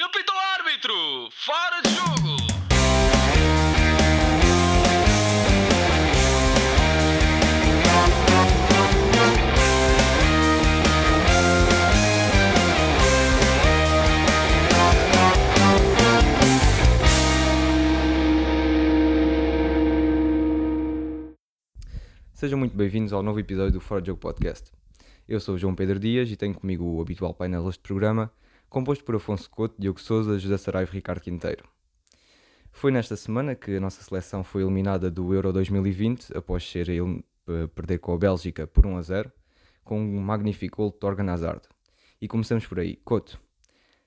Ele pita o árbitro! Fora de jogo! Sejam muito bem-vindos ao novo episódio do Fora de Jogo Podcast. Eu sou o João Pedro Dias e tenho comigo o habitual painel deste programa, composto por Afonso Couto, Diogo Souza, José Saraiva e Ricardo Quinteiro. Foi nesta semana que a nossa seleção foi eliminada do Euro 2020 após ser eh, perder com a Bélgica por 1 a 0, com um magnífico gol de Torgan Hazard. E começamos por aí. Couto,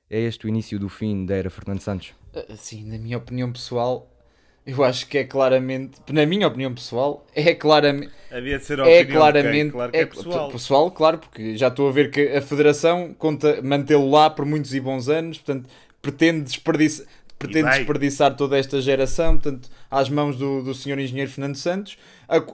é este o início do fim da era Fernando Santos? Assim, na minha opinião pessoal, eu acho que é claramente, na minha opinião pessoal, é claramente. Havia de ser a É claramente. Claro que é, pessoal. pessoal, claro, porque já estou a ver que a Federação conta mantê-lo lá por muitos e bons anos, portanto, pretende desperdiçar. Pretende desperdiçar toda esta geração, portanto, às mãos do, do senhor engenheiro Fernando Santos,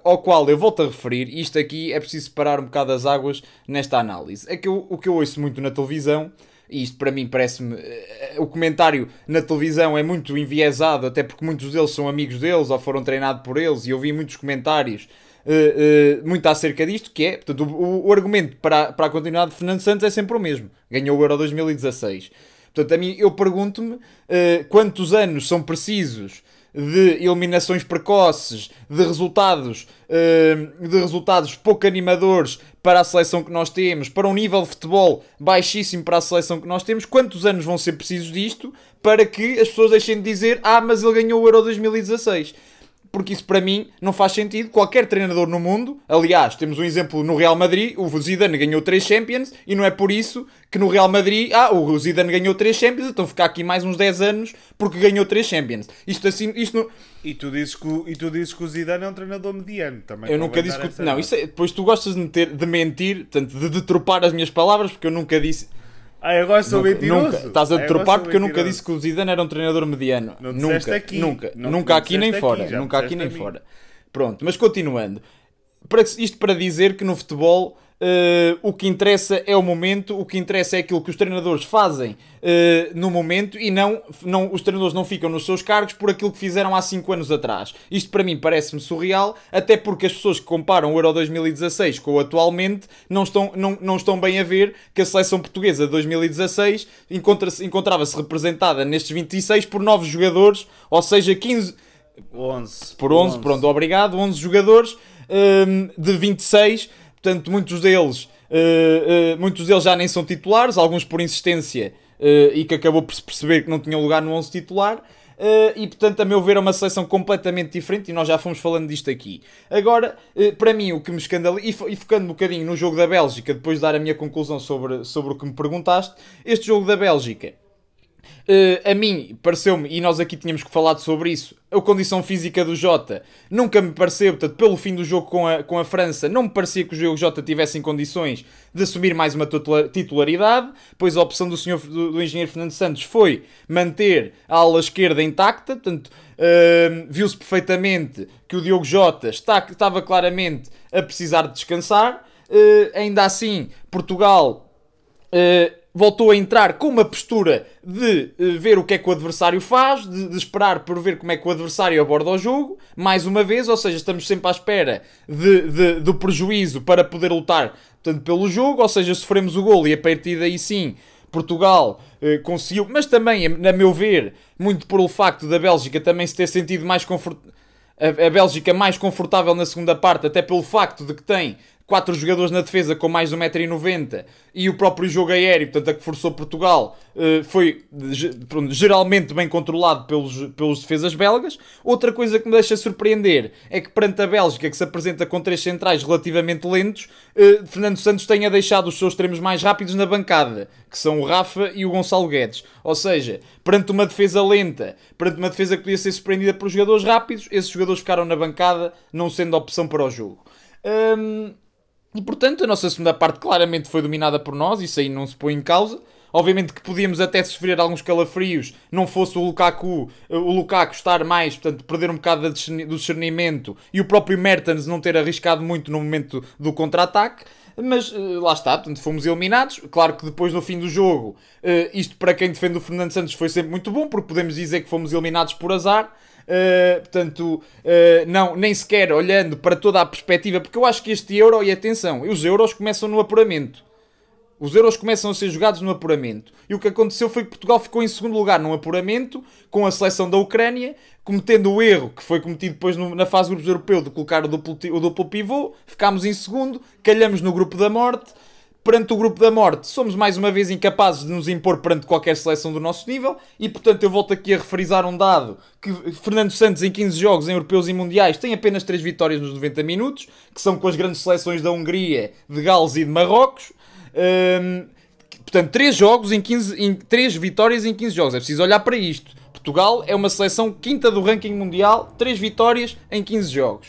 ao qual eu volto a referir, isto aqui é preciso separar um bocado as águas nesta análise. É que eu- o que eu ouço muito na televisão, e isto para mim parece-me. eh, O comentário na televisão é muito enviesado, até porque muitos deles são amigos deles ou foram treinados por eles, e eu vi muitos comentários eh, eh, muito acerca disto, que é, portanto, o, o argumento para, para a continuidade de Fernando Santos é sempre o mesmo. Ganhou o Euro 2016. Portanto, a mim, eu pergunto-me eh, quantos anos são precisos de eliminações precoces, de resultados, eh, de resultados pouco animadores para a seleção que nós temos, para um nível de futebol baixíssimo para a seleção que nós temos, quantos anos vão ser precisos disto para que as pessoas deixem de dizer ah, mas ele ganhou o Euro 2016? Porque isso para mim não faz sentido. Qualquer treinador no mundo, aliás, temos um exemplo no Real Madrid, o Zidane ganhou 3 Champions e não é por isso que no Real Madrid, ah, o Zidane ganhou 3 Champions, então ficar aqui mais uns 10 anos porque ganhou 3 Champions. Isto assim, isto não, E tu dizes que o, e tu dizes que o Zidane é um treinador mediano também. eu nunca disse que não, isso é, depois tu gostas de, meter, de mentir, portanto, de deturpar as minhas palavras, porque eu nunca disse Ah, agora sou Nunca, mentiroso. nunca. Estás a Ah, sou porque eu nunca disse que o Zidane era um treinador mediano. Não nunca, aqui. nunca, Não- nunca não aqui nem fora, aqui, já nunca aqui nem fora. Pronto, mas continuando. Para, isto para dizer que no futebol eh, o que interessa é o momento, o que interessa é aquilo que os treinadores fazem eh, no momento e não, não os treinadores não ficam nos seus cargos por aquilo que fizeram há 5 anos atrás. Isto para mim parece-me surreal, até porque as pessoas que comparam o Euro 2016 com o atualmente não estão, não, não estão bem a ver que a seleção portuguesa de 2016 encontra-se- encontrava-se representada nestes 26 por novos jogadores, ou seja, 15 11. por 11, pronto, obrigado, 11 jogadores hum, de 26, portanto muitos deles, uh, uh, muitos deles já nem são titulares, alguns por insistência uh, e que acabou por se perceber que não tinham lugar no 11 titular. e portanto, a meu ver, é uma seleção completamente diferente. E nós já fomos falando disto aqui. Agora, para mim, o que me escandaliza, e, e focando um bocadinho no jogo da Bélgica, depois de dar a minha conclusão sobre, sobre o que me perguntaste, este jogo da Bélgica Uh, a mim, pareceu-me, e nós aqui tínhamos que falar sobre isso, a condição física do Jota. Nunca me pareceu, portanto, pelo fim do jogo com a, com a França, não me parecia que o jogo Jota tivesse em condições de assumir mais uma titula- titularidade, pois a opção do, senhor, do, do engenheiro Fernando Santos foi manter a ala esquerda intacta, portanto, uh, viu-se perfeitamente que o Diogo Jota está, estava claramente a precisar de descansar, Uh, ainda assim, Portugal Uh, voltou a entrar com uma postura de uh, ver o que é que o adversário faz, de, de esperar por ver como é que o adversário aborda o jogo, mais uma vez, ou seja, estamos sempre à espera de, de- do prejuízo para poder lutar portanto, pelo jogo, ou seja, sofremos o gol e a partir daí sim. Portugal uh, conseguiu, mas também, a meu ver, muito por o facto da Bélgica também se ter sentido mais confortável a Bélgica mais confortável na segunda parte, até pelo facto de que tem quatro jogadores na defesa com mais de 1,90m e o próprio jogo aéreo, portanto, a que forçou Portugal, eh, foi geralmente bem controlado pelos, pelos defesas belgas. Outra coisa que me deixa surpreender é que perante a Bélgica, que se apresenta com três centrais relativamente lentos, eh, Fernando Santos tenha deixado os seus extremos mais rápidos na bancada, que são o Rafa e o Gonçalo Guedes. Ou seja, perante uma defesa lenta, perante uma defesa que podia ser surpreendida por jogadores rápidos, esses jogadores ficaram na bancada, não sendo opção para o jogo. E portanto, a nossa segunda parte claramente foi dominada por nós, isso aí não se põe em causa. Obviamente que podíamos até sofrer alguns calafrios, não fosse o Lukaku, o Lukaku estar mais, portanto, perder um bocado do discernimento e o próprio Mertens não ter arriscado muito no momento do contra-ataque. Mas eh, lá está, portanto, fomos eliminados. Claro que depois no fim do jogo, eh, isto para quem defende o Fernando Santos foi sempre muito bom, porque podemos dizer que fomos eliminados por azar. Uh, portanto, uh, não, nem sequer olhando para toda a perspectiva, porque eu acho que este Euro, e atenção, os Euros começam no apuramento. Os Euros começam a ser jogados no apuramento. E o que aconteceu foi que Portugal ficou em segundo lugar no apuramento, com a seleção da Ucrânia, cometendo o erro que foi cometido depois no- na fase de grupos europeu de colocar o duplo, o duplo pivô. Ficámos em segundo, calhamos no grupo da morte. Perante o grupo da morte, somos mais uma vez incapazes de nos impor perante qualquer seleção do nosso nível e, portanto, eu volto aqui a referizar um dado que Fernando Santos, em 15 jogos em europeus e mundiais, tem apenas 3 vitórias nos 90 minutos, que são com as grandes seleções da Hungria, de Gales e de Marrocos. Hum, portanto, 3 jogos em 15, em, 3 vitórias em 15 jogos. É preciso olhar para isto. Portugal é uma seleção quinta do ranking mundial, 3 vitórias em 15 jogos.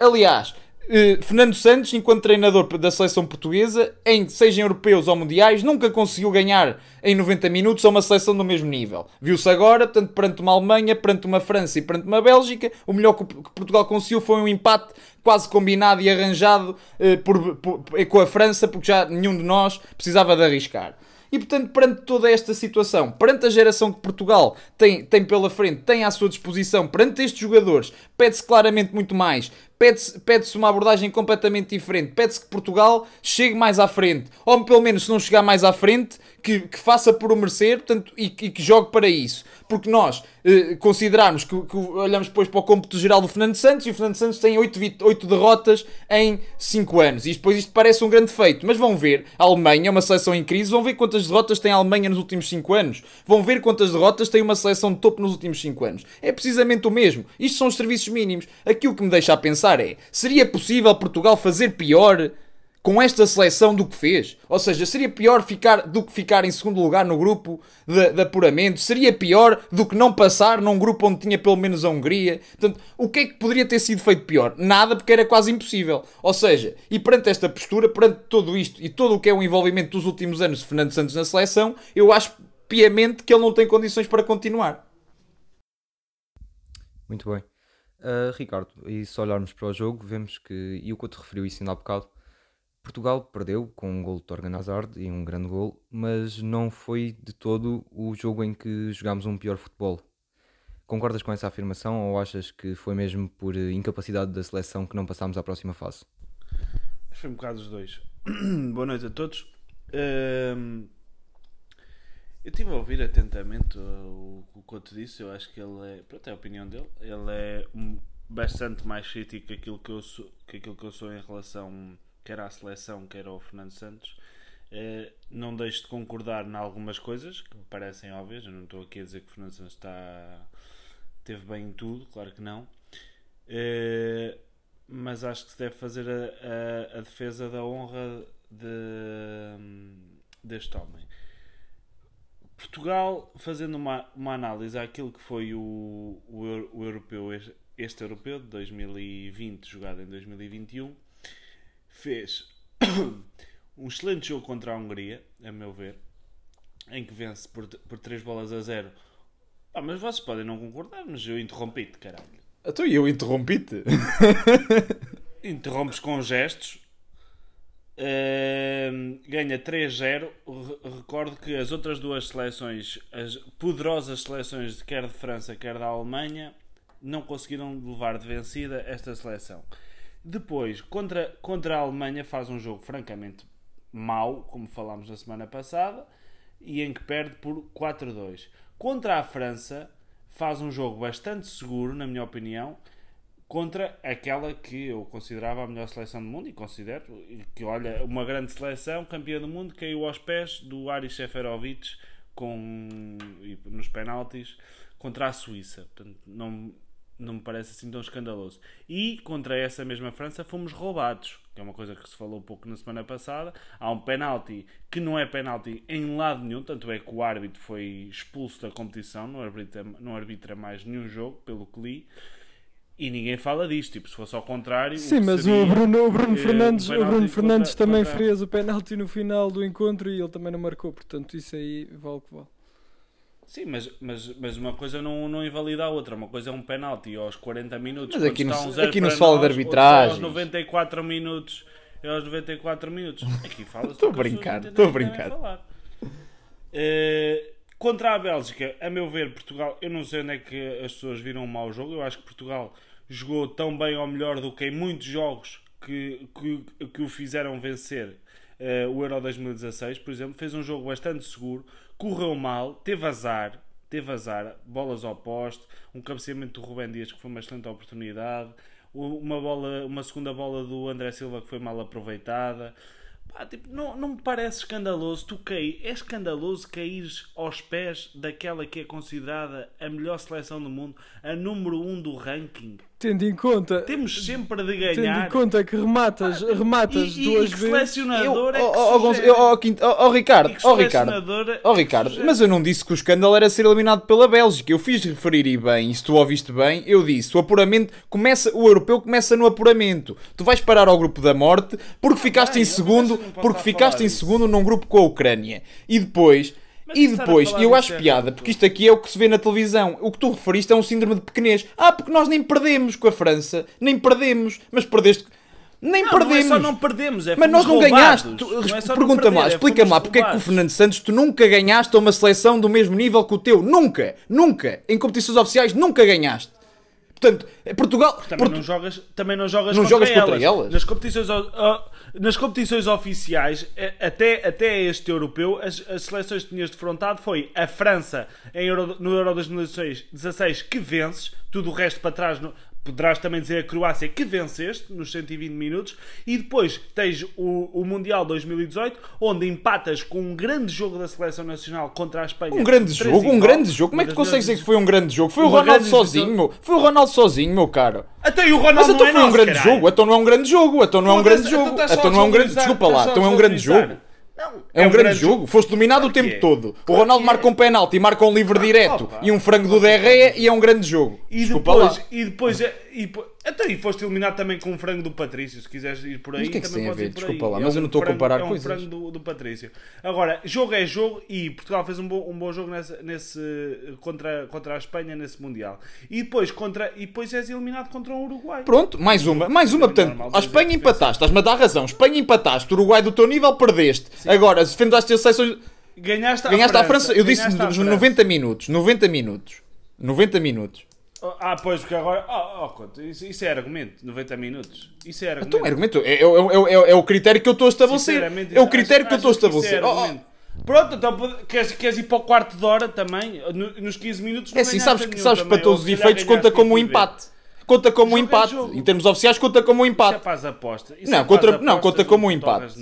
Aliás, eh, Fernando Santos, enquanto treinador da seleção portuguesa, em, seja em europeus ou mundiais, nunca conseguiu ganhar em 90 minutos a uma seleção do mesmo nível. Viu-se agora, portanto, perante uma Alemanha, perante uma França e perante uma Bélgica, o melhor que, Portugal conseguiu foi um empate quase combinado e arranjado eh, por- por- com a França, porque já nenhum de nós precisava de arriscar. E portanto, perante toda esta situação, perante a geração que Portugal tem, tem pela frente, tem à sua disposição, perante estes jogadores, pede-se claramente muito mais. Pede-se pede uma abordagem completamente diferente. Pede-se que Portugal chegue mais à frente. Ou pelo menos, se não chegar mais à frente, que, que faça por o merecer portanto, e, e que jogue para isso. Porque nós eh, considerarmos que, que olhamos depois para o cômputo geral do Fernando Santos e o Fernando Santos tem 8, derrotas em 5 anos. E depois isto parece um grande feito. Mas vão ver, a Alemanha é uma seleção em crise, vão ver quantas derrotas tem a Alemanha nos últimos 5 anos. Vão ver quantas derrotas tem uma seleção de topo nos últimos 5 anos. É precisamente o mesmo. Isto são os serviços mínimos. Aquilo que me deixa a pensar é, seria possível Portugal fazer pior com esta seleção do que fez? Ou seja, seria pior ficar do que ficar em segundo lugar no grupo de, de apuramento? Seria pior do que não passar num grupo onde tinha pelo menos a Hungria? Portanto, o que é que poderia ter sido feito pior? Nada, porque era quase impossível. Ou seja, e perante esta postura, perante tudo isto e todo o que é o envolvimento dos últimos anos de Fernando Santos na seleção, eu acho piamente que ele não tem condições para continuar. Muito bem. Ah, Ricardo, e se olharmos para o jogo, vemos que, e o que eu te referiu isso ainda há bocado, Portugal perdeu com um gol de Torgan Hazard e um grande gol, mas não foi de todo o jogo em que jogámos um pior futebol. Concordas com essa afirmação ou achas que foi mesmo por incapacidade da seleção que não passámos à próxima fase? Foi um bocado os dois. Boa noite a todos. Eu estive a ouvir atentamente o, que o Couto disse. Eu acho que ele é. Pronto, é a opinião dele. Ele é um- bastante mais crítico que aquilo que eu sou, que aquilo que eu sou em relação quer à seleção, quer ao Fernando Santos. Eh, não deixo de concordar em algumas coisas que me parecem óbvias. Eu não estou aqui a dizer que o Fernando Santos está, teve bem em tudo, claro que não. Eh, mas acho que se deve fazer a, a- a defesa da honra de- deste homem. Portugal, fazendo uma, uma análise àquilo que foi o, o, o europeu, este, este europeu de 2020, jogado em 2021, fez um excelente jogo contra a Hungria, a meu ver, em que vence por, por 3 bolas a 0. Ah, mas vocês podem não concordar, mas eu interrompi-te, caralho. Então eu interrompi-te. Interrompes com gestos. Ganha 3-0. Re- Recordo que as outras duas seleções, as poderosas seleções de quer de França, quer da Alemanha, não conseguiram levar de vencida esta seleção. Depois, contra, contra a Alemanha, faz um jogo francamente mau, como falámos na semana passada, e em que perde por 4-2. Contra a França, faz um jogo bastante seguro, na minha opinião, contra aquela que eu considerava a melhor seleção do mundo e considero que olha uma grande seleção campeã do mundo caiu aos pés do Aris Seferovic com nos penaltis contra a Suíça. Portanto, não não me parece assim tão escandaloso. E contra essa mesma França fomos roubados que é uma coisa que se falou pouco na semana passada. Há um penalti que não é penalti em lado nenhum tanto é que o árbitro foi expulso da competição não arbitra, não arbitra mais nenhum jogo pelo que li E ninguém fala disto. Tipo, se fosse ao contrário. Sim, que mas seria, o Bruno, o Bruno eh, Fernandes, um o Bruno Fernandes contra- também contra- fez o penalti no final do encontro e ele também não marcou, portanto isso aí vale o que vale. Sim, mas, mas, mas uma coisa não, não invalida a outra. Uma coisa é um penalti aos 40 minutos. Mas aqui não está se- um zero aqui não se fala de nós, arbitragens. Aos 94 minutos. É aos 94 minutos. Aqui fala Estou a brincar, estou a brincar. Eh, contra a Bélgica, a meu ver, Portugal, eu não sei onde é que as pessoas viram um mau jogo. Eu acho que Portugal jogou tão bem ou melhor do que em muitos jogos que, que, que o fizeram vencer eh, o Euro 2016, por exemplo. Fez um jogo bastante seguro, correu mal, teve azar. Teve azar, bolas ao poste, um cabeceamento do Rubem Dias que foi uma excelente oportunidade, uma, bola, uma segunda bola do André Silva que foi mal aproveitada. Pá, tipo, não, não me parece escandaloso tu cair. É escandaloso caíres aos pés daquela que é considerada a melhor seleção do mundo, a número 1 um do ranking. Tendo em conta, Temos sempre de tendo ganhar. em conta que rematas, rematas e, e, duas e que vezes. selecionador é que Eu- sugere? eu- ó, Quinto- ó, ó, Ricardo, que ó Ricardo, selecionador é que Ricardo, sugere? mas eu não disse que o escândalo era ser eliminado pela Bélgica. Eu fiz referir e bem, e se tu ouviste bem, eu disse, o apuramento começa, o europeu começa no apuramento. Tu vais parar ao grupo da morte porque ficaste bem, em segundo, porque ficaste em segundo num grupo com a Ucrânia. E depois, Mas e depois, eu acho piada, porque isto aqui é o que se vê na televisão. O que tu referiste é um síndrome de pequenez. Ah, porque nós nem perdemos com a França, nem perdemos, mas perdeste. Nem Não, perdemos. não é só não perdemos, é Mas nós não fomos ganhaste. roubados. Tu- Não é perder, lá, é explica-me lá, porque é que o roubados. Fernando Santos tu nunca ganhaste a uma seleção do mesmo nível que o teu? Nunca, nunca. Em competições oficiais nunca ganhaste. Portanto, é Portugal. Também Portu- não jogas, também não jogas, Não contra, jogas contra elas. elas? Nas competições, nas competições oficiais, eh, até, até este europeu, as, as seleções que tinhas defrontado foi a França em Euro- no Euro 2016 16, que vences, tudo o resto para trás. no- Poderás também dizer a Croácia que venceste nos 120 minutos e depois tens o, o Mundial 2018 onde empatas com um grande jogo da seleção nacional contra a Espanha. Um grande jogo, um grande jogo. Como é que tu consegues dizer que foi um grande jogo? Foi o Ronaldo sozinho, meu. Foi o Ronaldo sozinho, meu caro. Até o Ronaldo Mas então não é foi um nosso, grande caralho. jogo. Então não é um grande jogo. Então não é um grande jogo. estás só Então não é um grande. desvalorizar, Desculpa lá. estás só Então é um grande jogo. Não, É um grande jogo. Foste dominado o Claro tempo que é. todo. O Claro Ronaldo que marca é. um penalti marca um livre direto Opa. e um frango do Derreia e é um grande jogo. E Desculpa depois, lá. e depois, é- e, até aí foste eliminado também com um frango do Patrício, se quiseres ir por aí. Mas o que é que também tem a ver? Desculpa aí. lá, É mas eu um não estou a comparar é um coisas. frango do, do Patrício. Agora, jogo é jogo e Portugal fez um bom, um bom jogo nesse, nesse, contra, contra a Espanha nesse Mundial. E depois, contra, e depois és eliminado contra o Uruguai. Pronto, mais uma, mais uma. Portanto, normal, a dois Espanha é empataste, estás-me a dar razão. Espanha empataste, Uruguai do teu nível perdeste. Agora, se defendaste as seleções. Ganhaste, Ganhaste à França, eu disse nos França. 90 minutos. 90 minutos. 90 minutos. Ah, pois, porque agora. Oh, oh, isso, isso é argumento, 90 minutos. Isso é argumento. Então, é argumento. É, é, é, é, é o critério que eu estou a estabelecer. É o acho- critério que eu estou a é estabelecer. Oh, oh. argumento? Pronto, então queres, queres ir para o quarto de hora também? No- nos 15 minutos É assim, sabes, que sabes também, para todos os efeitos conta como um ver. empate. Conta como um é empate. Em termos oficiais, conta como um Isso é empate. para as apostas. Isso Não, é contra- não, conta como um empate.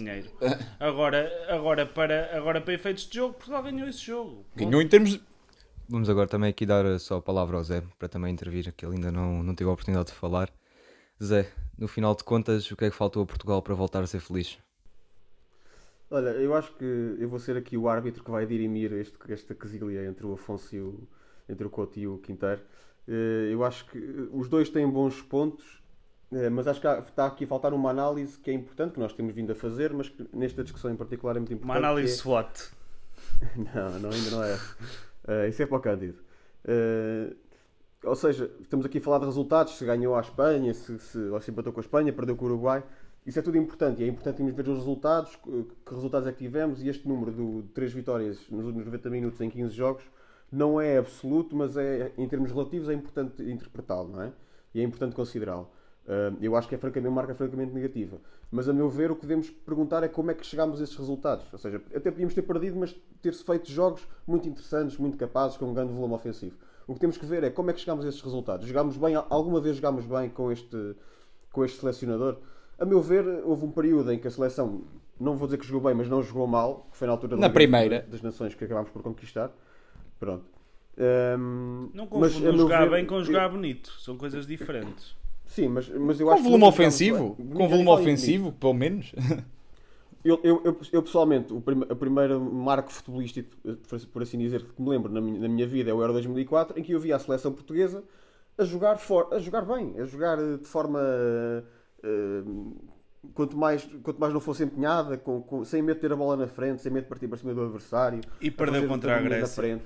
Agora, agora, para, agora, para efeitos de jogo, Portugal ganhou esse jogo. Ganhou em termos. Vamos agora também aqui dar só a palavra ao Zé para também intervir, que ele ainda não, não teve a oportunidade de falar. Zé, no final de contas, o que é que faltou a Portugal para voltar a ser feliz? Olha, eu acho que eu vou ser aqui o árbitro que vai dirimir este, esta quesilha entre o Afonso e o, entre o Couto e o Quinteiro. Eh, Eu acho que os dois têm bons pontos, eh, mas acho que está aqui a faltar uma análise que é importante, que nós temos vindo a fazer, mas que nesta discussão em particular é muito Uma importante. análise que SWOT. é... Não, não, ainda não é. Eh, isso é para o Cândido. Eh, ou seja, estamos aqui a falar de resultados, se ganhou a Espanha, se, se, ou se empatou com a Espanha, perdeu com o Uruguai. Isso é tudo importante e é importante ver os resultados, que que resultados é que tivemos e este número do- de 3 vitórias nos últimos 90 minutos em 15 jogos não é absoluto, mas é, em termos relativos é importante interpretá-lo, não é? E é importante considerá-lo. Eu acho que é francamente, uma marca francamente negativa. Mas a meu ver o que devemos perguntar é como é que chegámos a esses resultados. Ou seja, até podíamos ter perdido, mas ter-se feito jogos muito interessantes, muito capazes, com um grande volume ofensivo. O que temos que ver é como é que chegámos a esses resultados. Jogámos bem, alguma vez jogámos bem com este, com este selecionador? A meu ver, houve um período em que a seleção, não vou dizer que jogou bem, mas não jogou mal, que foi na altura Na primeira. das Nações que acabámos por conquistar. Pronto. Ahm, Não confundam jogar ver, bem com eu- jogar bonito. São coisas diferentes. Sim, mas, mas eu Com acho que volume jogámos ofensivo? Com Ninguém volume ofensivo, pelo menos. Eu, eu, eu, eu, pessoalmente, o prime, a primeira marco futebolístico, por, assim dizer, que me lembro na minha, na minha vida é o Euro 2004, em que eu vi a seleção portuguesa a jogar, for, a jogar bem, a jogar eh, de forma. eh, quanto, mais, quanto mais não fosse empenhada, com, com- sem medo de ter a bola na frente, sem medo de partir para cima do adversário. E a perdeu contra a Grécia.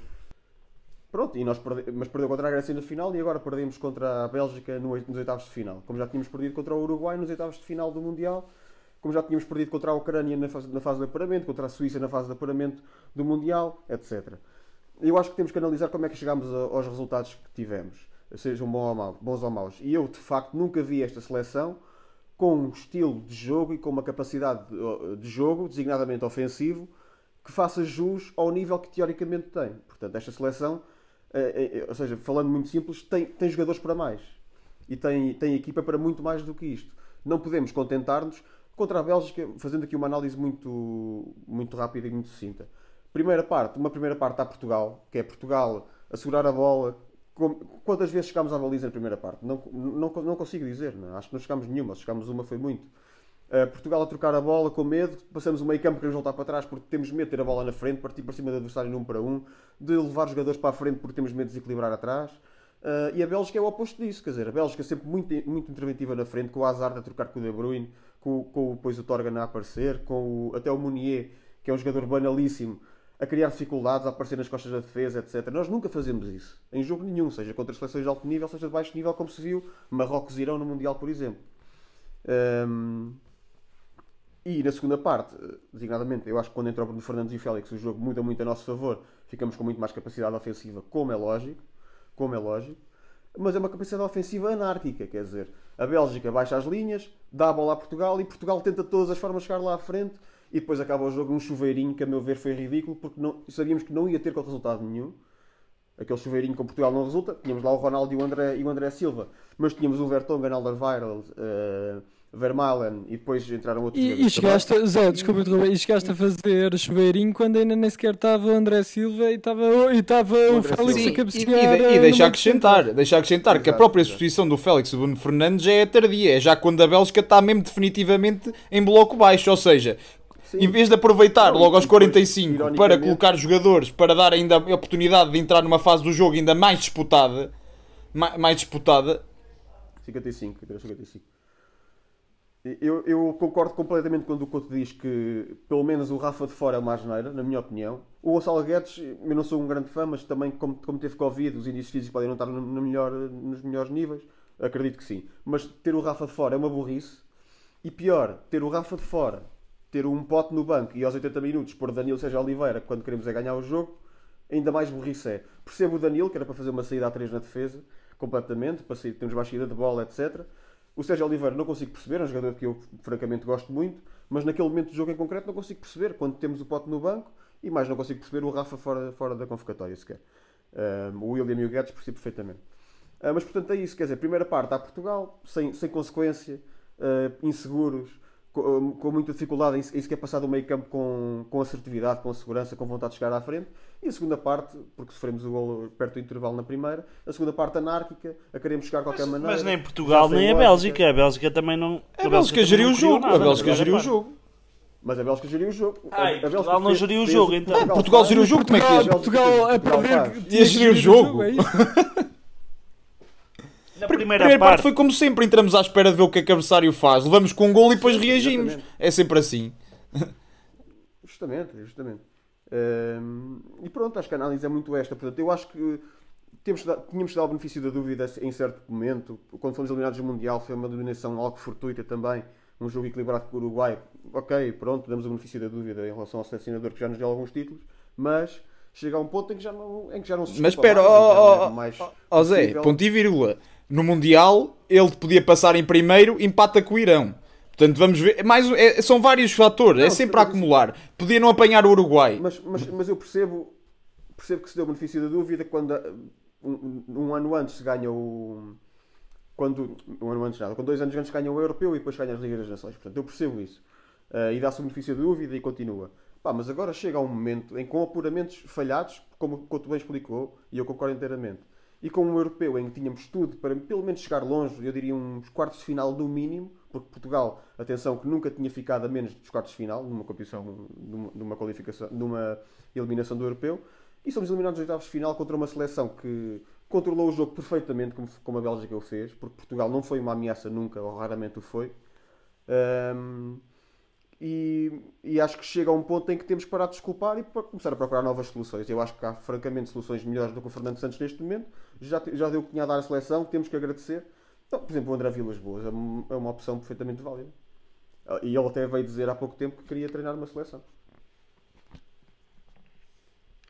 Pronto, e nós perde... mas perdeu contra a Grécia na final e agora perdemos contra a Bélgica no nos oitavos de final. Como já tínhamos perdido contra o Uruguai nos oitavos de final do Mundial, como já tínhamos perdido contra a Ucrânia na fase, na fase de apuramento, contra a Suíça na fase de apuramento do Mundial, etc. Eu acho que temos que analisar como é que chegámos aos resultados que tivemos, sejam bons ou maus. Bons ou maus. E eu, de facto, nunca vi esta seleção com um estilo de jogo e com uma capacidade de, jogo, designadamente ofensivo, que faça jus ao nível que teoricamente tem. Portanto, esta seleção, ou seja, falando muito simples, tem, tem jogadores para mais. E tem, tem equipa para muito mais do que isto. Não podemos contentar-nos contra a Bélgica, fazendo aqui uma análise muito, muito rápida e muito sucinta. Primeira parte, uma primeira parte a Portugal, que é Portugal a segurar a bola. Quantas vezes chegámos à baliza na primeira parte? Não, não, não consigo dizer, não. é? acho que não chegámos nenhuma, se chegámos uma foi muito. Uh, Portugal a trocar a bola com medo, passamos o meio campo, queremos voltar para trás porque temos medo de ter a bola na frente, partir para cima do adversário num para um, de levar os jogadores para a frente porque temos medo de desequilibrar atrás. Uh, e a Bélgica é o oposto disso, quer dizer, a Bélgica é sempre muito, muito interventiva na frente, com o Hazard a trocar com o De Bruyne, com, com depois o Torgan a aparecer, com o, até o Munier, que é um jogador banalíssimo, a criar dificuldades, a aparecer nas costas da defesa, etc. Nós nunca fazemos isso, em jogo nenhum, seja contra seleções de alto nível, seja de baixo nível, como se viu Marrocos e Irão no Mundial, por exemplo. Um, e na segunda parte, eh, designadamente, eu acho que quando entrou Bruno Fernandes e Félix, o jogo muda muito a nosso favor, ficamos com muito mais capacidade ofensiva, como é lógico, como é lógico, mas é uma capacidade ofensiva anárquica, quer dizer, a Bélgica baixa as linhas, dá a bola a Portugal e Portugal tenta de todas as formas chegar lá à frente e depois acaba o jogo num chuveirinho que a meu ver foi ridículo porque não, sabíamos que não ia ter com resultado nenhum. Aquele chuveirinho com Portugal não resulta. Tínhamos lá o Ronaldo e o André, e o André Silva, mas tínhamos o Vertonghen, Alderweireld, uh, Vermaelen e depois entraram outros E, e chegaste, a- Zé, desculpa e chegaste a fazer chuveirinho quando ainda nem sequer estava o André Silva e estava e estava o André Félix Silva. a e, cabecear. e, eh, de- e no deixa acrescentar, deixa acrescentar que a Exato, própria exato. substituição do Félix e do Bruno Fernandes já é tardia, é já quando a Bélgica está mesmo definitivamente em bloco baixo, ou seja, Sim. em vez de aproveitar logo e aos depois, 45 para colocar jogadores para dar ainda a oportunidade de entrar numa fase do jogo ainda mais disputada, ma- mais disputada, 55, entrou 55. Eu, eu concordo completamente quando o Couto diz que pelo menos o Rafa de fora é uma asneira, na minha opinião. O Gonçalo Guedes, eu não sou um grande fã, mas também como, como teve Covid, os indícios físicos podem não estar no, melhor, nos melhores níveis, acredito que sim. Mas ter o Rafa de fora é uma burrice. E pior, ter o Rafa de fora, ter um pote no banco e aos 80 minutos pôr Danilo Sérgio Oliveira quando queremos é ganhar o jogo, ainda mais burrice é. Percebo o Danilo, que era para fazer uma saída a 3 na defesa, completamente, para sair, temos saída de bola, etc. O Sérgio Oliveira não consigo perceber, é um jogador que eu francamente gosto muito, mas naquele momento do jogo em concreto não consigo perceber, quando temos o pote no banco, e mais não consigo perceber o Rafa fora, fora da convocatória sequer. Um, o William e o Guedes percebo perfeitamente. Ah, mas portanto é isso, quer dizer, primeira parte a Portugal, sem, sem consequência, ah, inseguros, com, com muita dificuldade em, em sequer passar do meio campo com, com assertividade, com segurança, com vontade de chegar à frente. E a segunda parte, porque sofremos o gol perto do intervalo na primeira, a segunda parte anárquica, a queremos chegar de qualquer maneira. Mas nem Portugal nem a. Bélgica. A Bélgica também não. a Bélgica geriu o não jogo, a nada Bélgica primeira geriu o jogo. Mas a Bélgica geriu o jogo. Ah, A- a Bélgica Portugal não fez- geriu o fez jogo, então. Portugal geriu o jogo, como é que Portugal, é? Portugal a perder. Ia gerir o jogo. é isso? Na A primeira, primeira parte parte, foi como sempre, entramos à espera de ver o que é que o adversário faz, levamos com um gol e depois Sim, reagimos. exatamente. É sempre assim. Justamente, justamente. Hum, e pronto, acho que a análise é muito esta. Portanto, eu acho que temos tínhamos de dar o benefício da dúvida em certo momento. Quando fomos eliminados do Mundial, foi uma eliminação algo fortuita também. Um jogo equilibrado com o Uruguai. Ok, pronto, damos o benefício da dúvida em relação ao selecionador que já nos deu alguns títulos, mas chega a um ponto em que já não, em que já não se Mas espera, mais, ó, é ó, mais ó Zé, possível. ponto e vírgula. No Mundial, ele podia passar em primeiro, empata com o Irão. Portanto, vamos ver. Mais, um- é- são vários fatores, é Não, sempre a acumular. Podia não apanhar o Uruguai. Mas, mas, mas eu percebo, percebo que se deu o benefício da dúvida quando ah, um, um ano antes se ganha o. Quando, um ano antes nada, quando dois anos antes ganha o Europeu e depois ganha as Ligas das Nações. Portanto, eu percebo isso. Ah, e dá-se o benefício da dúvida e continua. Pá, mas agora chega a um momento em que com apuramentos falhados, como o Couto bem explicou, e eu concordo inteiramente, e com um europeu em que tínhamos tudo para pelo menos chegar longe, eu diria uns quartos de final no mínimo, porque Portugal, atenção, que nunca tinha ficado a menos dos quartos de final, numa competição, numa, numa qualificação, numa eliminação do europeu, E somos eliminados nos oitavos de final contra uma seleção que controlou o jogo perfeitamente, como, como a Bélgica o fez, porque Portugal não foi uma ameaça nunca, ou raramente o foi. Ahm, e, e acho que chega a um ponto em que temos que parar de desculpar e começar a procurar novas soluções. Eu acho que há, francamente, soluções melhores do que o Fernando Santos neste momento. Já, já deu o que tinha a dar à seleção, temos que agradecer. Então, por exemplo, o André Vilas Boas é é uma opção perfeitamente válida. Ah, E ele até veio dizer há pouco tempo que queria treinar uma seleção.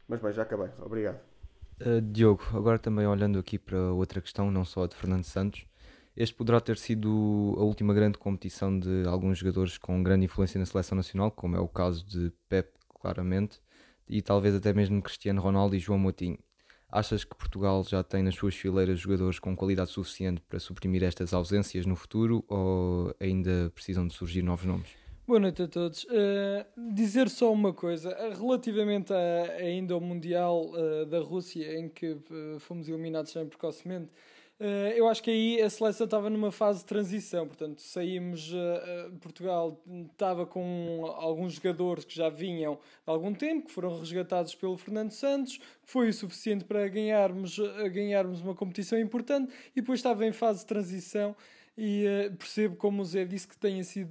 Mas bem, já acabei. Obrigado. Uh, Diogo, agora também olhando aqui para outra questão, não só a de Fernando Santos, este poderá ter sido a última grande competição de alguns jogadores com grande influência na seleção nacional, como é o caso de Pep, claramente, e talvez até mesmo Cristiano Ronaldo e João Moutinho. Achas que Portugal já tem nas suas fileiras jogadores com qualidade suficiente para suprimir estas ausências no futuro ou ainda precisam de surgir novos nomes? Boa noite a todos. Uh, dizer só uma coisa, uh, relativamente a, ainda ao Mundial uh, da Rússia, em que uh, fomos eliminados bem precocemente, eu acho que aí a seleção estava numa fase de transição, portanto, saímos, uh, uh, Portugal estava com alguns jogadores que já vinham há algum tempo, que foram resgatados pelo Fernando Santos, que foi o suficiente para ganharmos, ganharmos uma competição importante, e depois estava em fase de transição e percebo, como o Zé disse, que tenha sido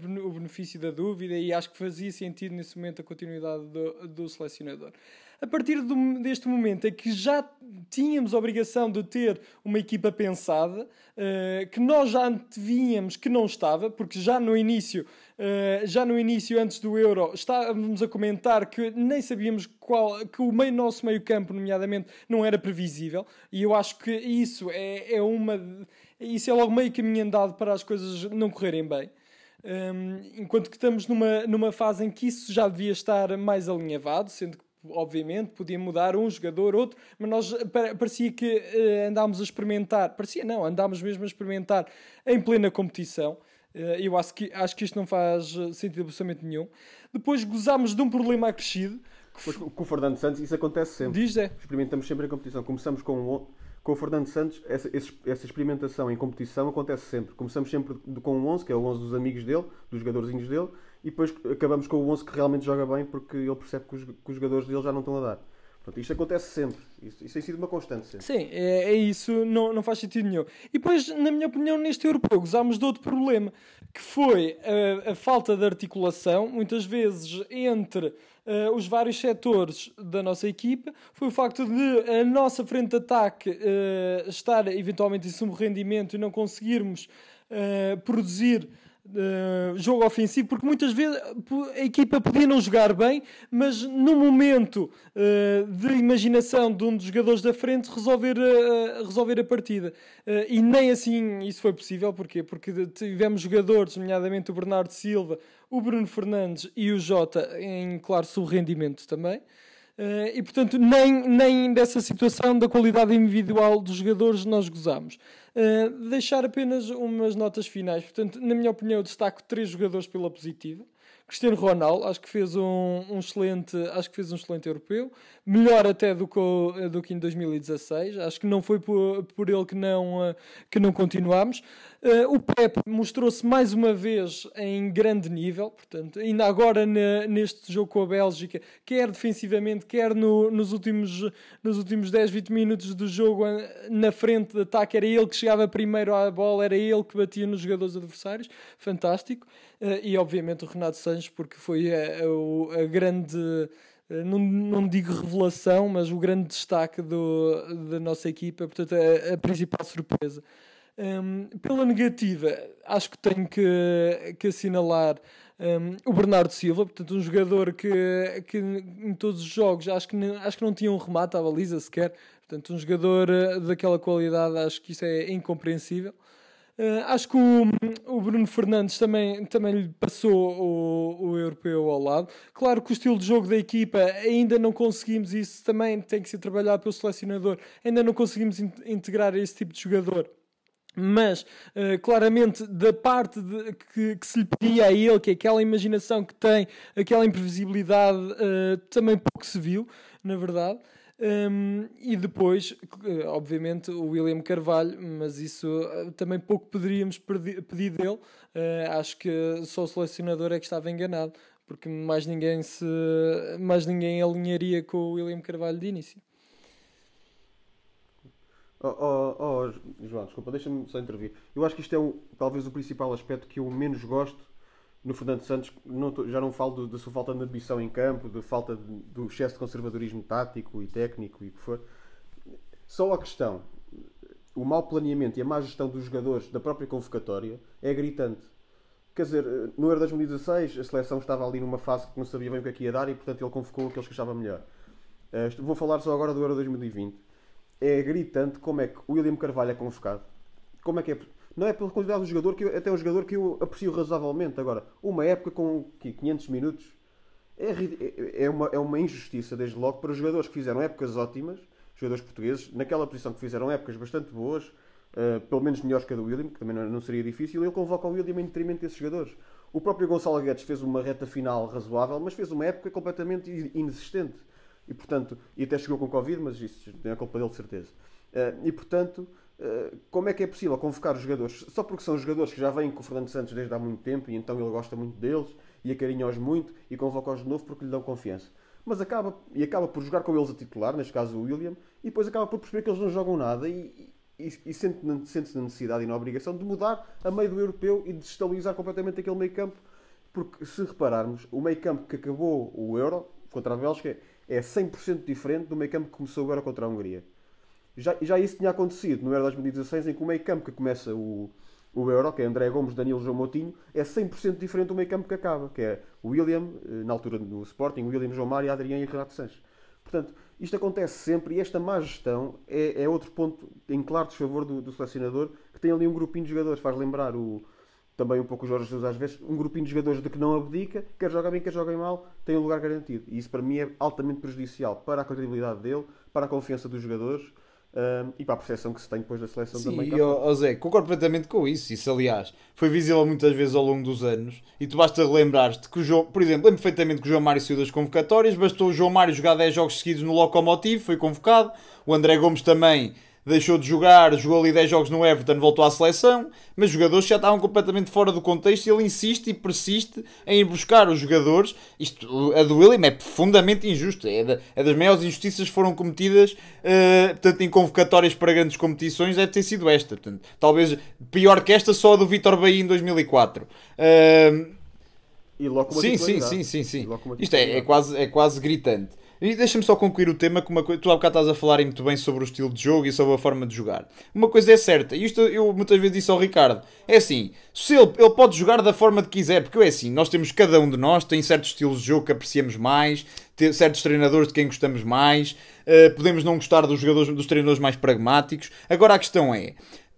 ben o benefício da dúvida e acho que fazia sentido nesse momento a continuidade do, do selecionador. A partir do, deste momento é que já tínhamos a obrigação de ter uma equipa pensada, uh, que nós já antevínhamos que não estava, porque já no início, uh, já no início antes do Euro, estávamos a comentar que nem sabíamos qual, que o meio, nosso meio campo, nomeadamente, não era previsível, e eu acho que isso é, é uma isso é logo meio caminho andado para as coisas não correrem bem. Um, enquanto que estamos numa, numa fase em que isso já devia estar mais alinhavado, sendo que, obviamente, podia mudar um jogador, outro, mas nós parecia que uh, andámos a experimentar, parecia não, andámos mesmo a experimentar em plena competição. Uh, eu acho que, acho que isto não faz sentido absolutamente nenhum. Depois gozámos de um problema acrescido. Com o Fernando Santos isso acontece sempre. Diz, é. Experimentamos sempre a competição. Começamos com um com o Fernando Santos, essa, essa, experimentação em competição acontece sempre. Começamos sempre com o 11, que é o 11 dos amigos dele, dos jogadorzinhos dele, e depois acabamos com o 11 que realmente joga bem porque ele percebe que os, que os jogadores dele já não estão a dar. Portanto, isto acontece sempre. Isso, isso tem sido uma constante sempre. Sim, é, é isso, não, não faz sentido nenhum. E depois, na minha opinião, neste europeu gozámos de outro problema, que foi a, falta de articulação, muitas vezes entre uh, os vários setores da nossa equipa, foi o facto de a nossa frente de ataque uh, estar eventualmente em sumo rendimento e não conseguirmos uh, produzir Uh, jogo ofensivo, porque muitas vezes a equipa podia não jogar bem, mas no momento uh, de imaginação de um dos jogadores da frente resolver, uh, resolver a partida. e nem assim isso foi possível, porquê? Porque tivemos jogadores, nomeadamente o Bernardo Silva, o Bruno Fernandes e o Jota, em claro subrendimento também. Uh, e portanto, nem, nem dessa situação da qualidade individual dos jogadores nós gozamos. Uh, deixar apenas umas notas finais. Portanto, na minha opinião, eu destaco três jogadores pela positiva. Cristiano Ronaldo, acho que fez um, um, excelente, acho que fez um excelente europeu, melhor até do que, do que em 2016. Acho que não foi por, por ele que não, que não continuámos. Uh, o Pep mostrou-se mais uma vez em grande nível, portanto, ainda agora na, neste jogo com a Bélgica, quer defensivamente, quer no, nos, últimos, nos últimos 10, 20 minutos do jogo na frente de ataque, era ele que chegava primeiro à bola, era ele que batia nos jogadores adversários, fantástico. Uh, e obviamente o Renato Sanches, porque foi a, a, a grande. Não, não digo revelação, mas o grande destaque do, da nossa equipa, portanto, a, a principal surpresa. Um, pela negativa, acho que tenho que, que assinalar um, o Bernardo Silva, portanto, um jogador que, que em todos os jogos acho que, acho que não tinha um remate à baliza sequer, portanto, um jogador daquela qualidade, acho que isso é incompreensível. Uh, acho que o, o, Bruno Fernandes também, também lhe passou o, o europeu ao lado. Claro que o estilo de jogo da equipa ainda não conseguimos, isso também tem que ser trabalhado pelo selecionador, ainda não conseguimos in integrar esse tipo de jogador mas uh, claramente da parte de, que, que, se lhe pedia a ele, que aquela imaginação que tem, aquela imprevisibilidade, uh, também pouco se viu, na verdade. Um, e depois, uh, obviamente, o William Carvalho, mas isso também pouco poderíamos pedir dele. acho que só o selecionador é que estava enganado, porque mais ninguém se mais ninguém alinharia com o William Carvalho de início. Oh, oh, oh, João, desculpa, deixa-me só intervir. Eu acho que isto é o- talvez o principal aspecto que eu menos gosto no Fernando Santos. Não tô- já não falo da sua falta de ambição em campo, da falta de- do excesso de conservadorismo tático e técnico e o que for. Só a questão, o mau planeamento e a má gestão dos jogadores da própria convocatória é gritante. Quer dizer, no Euro 2016 a seleção estava ali numa fase que não sabia bem o que é que ia dar e portanto ele convocou aqueles que achava melhor. Eh, vou falar só agora do Euro 2020 é gritante como é que o William Carvalho é convocado. Como é que é? Não é pela quantidade do jogador, que eu, até um jogador que eu aprecio razoavelmente. Agora, uma época com quê, 500 minutos é, é- é uma, é uma injustiça, desde logo, para os jogadores que fizeram épocas ótimas, jogadores portugueses, naquela posição que fizeram épocas bastante boas, eh, pelo menos melhores que a do William, que também não, não seria difícil, ele convoca o William em detrimento desses jogadores. O próprio Gonçalo Guedes fez uma reta final razoável, mas fez uma época completamente inexistente. E portanto, e até chegou com Covid, mas isso não é culpa dele de certeza. Eh, e portanto, eh, como é que é possível convocar os jogadores só porque são jogadores que já vêm com o Fernando Santos desde há muito tempo e então ele gosta muito deles e acarinha-os muito e convoca-os de novo porque lhe dão confiança. Mas acaba, e acaba por jogar com eles a titular, neste caso o William, e depois acaba por perceber que eles não jogam nada e, e, e sente- sente-se na necessidade e na obrigação de mudar a meio do europeu e de estabilizar completamente aquele meio campo porque se repararmos, o meio campo que acabou o Euro contra a Bélgica é 100% diferente do meio campo que começou Euro contra a Hungria. Já, já isso tinha acontecido no Euro 2016, em que o meio campo que começa o, o Euro, que é André Gomes, Danilo João Moutinho, é 100% diferente do meio campo que acaba, que é William, eh, na altura do Sporting, William João Mário, Adriano e Renato Sanches. Portanto, isto acontece sempre e esta má gestão é, é outro ponto em claro desfavor do, do selecionador, que tem ali um grupinho de jogadores, faz lembrar o, também um pouco o Jorge Jesus às vezes, um grupinho de jogadores de que não abdica, quer joga bem, quer joga mal, tem um lugar garantido. E isso para mim é altamente prejudicial para a credibilidade dele, para a confiança dos jogadores hum, e para a percepção que se tem depois da seleção Sim, também. ó, ó Zé, concordo completamente com isso. Isso, aliás, foi visível muitas vezes ao longo dos anos. E tu basta lembrar-te que o João, por exemplo, lembro perfeitamente que o João Mário saiu das convocatórias. Bastou o João Mário jogar 10 jogos seguidos no Locomotivo, foi convocado. O André Gomes também deixou de jogar, jogou ali 10 jogos no Everton, voltou à seleção. Mas os jogadores já estavam completamente fora do contexto e ele insiste e persiste em ir buscar os jogadores. Isto, a do William é profundamente injusta. É, da- é das maiores injustiças que foram cometidas eh, portanto, em convocatórias para grandes competições. Deve ter sido esta. Portanto, talvez pior que esta, só a do Vitor Bahia em 2004. Eh, E logo sim, sim, sim, sim, sim. Isto é, é, quase, é quase gritante. E deixa-me só concluir o tema com uma coisa. Tu há bocado estás a falar muito bem sobre o estilo de jogo e sobre a forma de jogar. Uma coisa é certa, e isto eu muitas vezes disse ao Ricardo: é assim, se ele, ele pode jogar da forma que quiser, porque é assim, nós temos, cada um de nós tem certos estilos de jogo que apreciamos mais, certos treinadores de quem gostamos mais, eh, podemos não gostar dos jogadores, dos treinadores mais pragmáticos. Agora a questão é: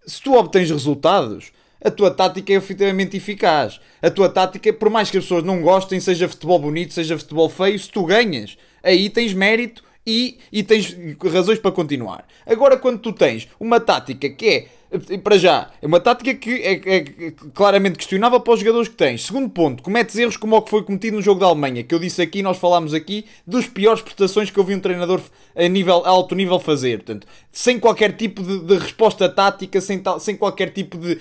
se tu obtens resultados, a tua tática é efetivamente eficaz. A tua tática, por mais que as pessoas não gostem, seja futebol bonito, seja futebol feio, se tu ganhas, aí tens mérito e, e tens razões para continuar. Agora, quando tu tens uma tática que é, para já, é uma tática que é, é claramente questionável para os jogadores que tens. Segundo ponto, cometes erros como o que foi cometido no jogo da Alemanha, que eu disse aqui, nós falámos aqui, dos piores prestações que eu vi um treinador a, nível, a alto nível fazer. Portanto, sem qualquer tipo de, de resposta tática, sem, tal, sem qualquer tipo de.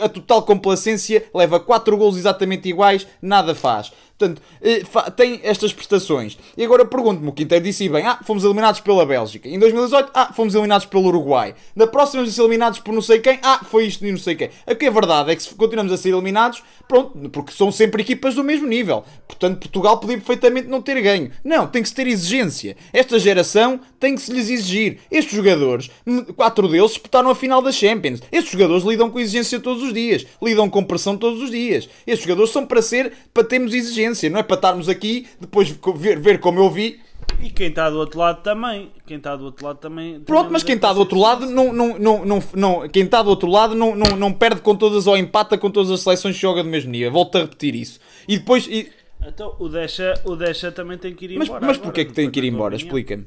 a total complacência, leva 4 golos exatamente iguais, nada faz. Portanto, eh, tem estas prestações. E agora pergunto-me, o Quinteiro disse bem, ah, fomos eliminados pela Bélgica. Em 2018, ah, fomos eliminados pelo Uruguai. Na próxima, vamos ser eliminados por não sei quem, ah, foi isto e não sei quem. A que é verdade é que se continuamos a ser eliminados, pronto, porque são sempre equipas do mesmo nível. Portanto, Portugal podia perfeitamente não ter ganho. Não, tem que se ter exigência. Esta geração tem que se lhes exigir. Estes jogadores, m- quatro deles disputaram a final da Champions. Estes jogadores lidam com exigência todos os dias. Lidam com pressão todos os dias. Estes jogadores são para ser, para termos exigência. Não é para estarmos aqui, depois ver, ver como eu vi. E quem está do outro lado também. Quem está do outro lado também. Pronto, mas quem está do outro lado não, não, não, não, não, quem está do outro lado não, não, não perde com todas ou empata com todas as seleções que joga do mesmo nível. Volto a repetir isso. E depois. e- Então o Deixa, o Deixa também tem que ir mas embora. mas agora, porquê que tem que ir embora? Explica-me.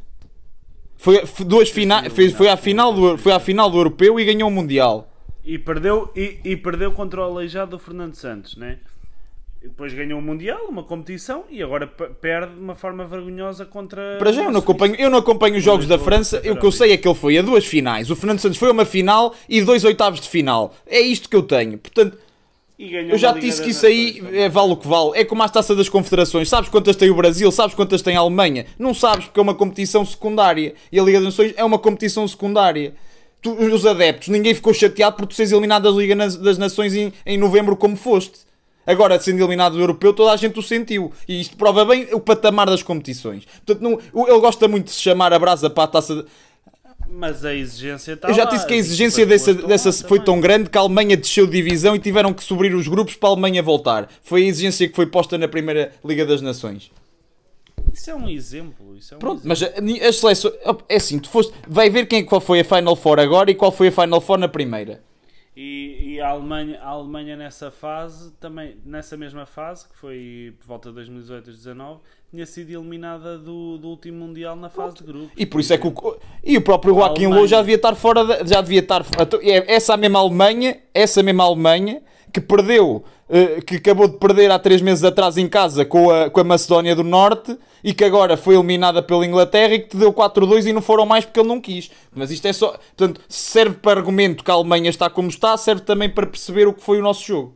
Foi, f- duas fina, fez, foi, à final do, foi à final do Europeu e ganhou o Mundial. E perdeu, e, e perdeu contra o aleijado do Fernando Santos, né? E depois ganhou o Mundial, uma competição, e agora pe- perde de uma forma vergonhosa contra. Para já eu não acompanho, eu não acompanho os jogos da França. O que eu sei é que ele foi a duas finais. O Fernando Santos foi a uma final e dois oitavos de final. É isto que eu tenho. Portanto, Eu já te disse que isso aí também. é, vale o que vale. É como a taça das confederações. Sabes quantas tem o Brasil? Sabes quantas tem a Alemanha? Não sabes porque é uma competição secundária. E a Liga das Nações é uma competição secundária. Tu- os adeptos, ninguém ficou chateado por tu seres eliminado da Liga das Nações em, em novembro como foste. Agora, sendo eliminado do europeu, toda a gente o sentiu. E isto prova bem o patamar das competições. Portanto, não, ele gosta muito de se chamar a brasa para a taça. Mas a exigência está Eu já disse que a exigência dessa, dessa lá foi também. tão grande que a Alemanha desceu de divisão e tiveram que subir os grupos para a Alemanha voltar. Foi a exigência que foi posta na primeira Liga das Nações. Isso é um exemplo. Isso é um Pronto, exemplo. mas a- as seleções. É assim, tu foste. Vai ver quem, qual foi a Final Four agora e qual foi a Final Four na primeira. E, e a, Alemanha, a Alemanha nessa fase, também nessa mesma fase, que foi por volta de 2018 e 2019, tinha sido eliminada do, do último Mundial na fase de grupos. E por isso é que o, e o próprio Joaquim. Low já devia estar fora da, já devia estar então, é essa mesma Alemanha essa mesma Alemanha que perdeu eh, que acabou de perder há três meses atrás em casa com a, com a Macedónia do Norte e que agora foi eliminada pela Inglaterra e que te deu 4-2 e não foram mais porque ele não quis mas isto é só portanto se serve para argumento que a Alemanha está como está serve também para perceber o que foi o nosso jogo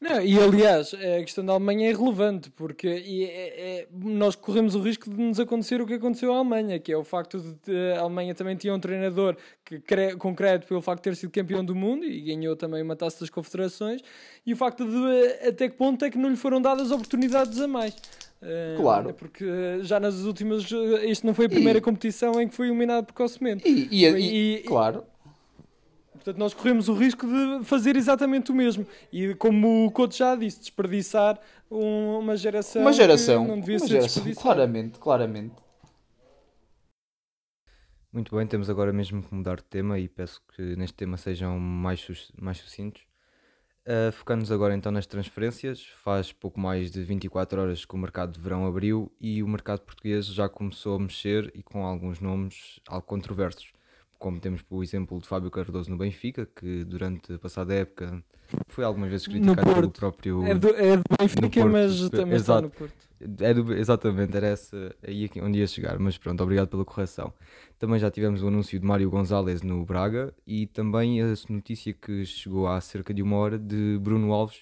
Não, e aliás, a questão da Alemanha é relevante, porque é- é- nós corremos o risco de nos acontecer o que aconteceu à Alemanha, que é o facto de a Alemanha também tinha um treinador que crédito pelo facto de ter sido campeão do mundo e ganhou também uma taça das confederações, e o facto de até que ponto é que não lhe foram dadas oportunidades a mais. Eh, Claro. Porque eh, já nas últimas. eh, Isto não foi a primeira competição em que foi eliminado precocemente. e, e, e- E- claro Portanto, nós corremos o risco de fazer exatamente o mesmo. E como o Couto já disse, desperdiçar um- uma geração. uma geração, que não devia uma ser geração claramente claramente Muito bem, temos agora mesmo que mudar de tema e peço que neste tema sejam mais, mais sucintos. Uh, Focando-nos agora então nas transferências, faz pouco mais de 24 horas que o mercado de verão abriu e o mercado português já começou a mexer e com alguns nomes algo controversos. Como temos por exemplo de Fábio Cardoso no Benfica, que durante a passada época foi algumas vezes criticado pelo próprio. É do, é do Benfica, mas também exato. no Porto. É do- exatamente, era essa aí aqui onde ia chegar, mas pronto, obrigado pela correção. Também já tivemos o anúncio de Mário Gonzalez no Braga e também a notícia que chegou há cerca de uma hora de Bruno Alves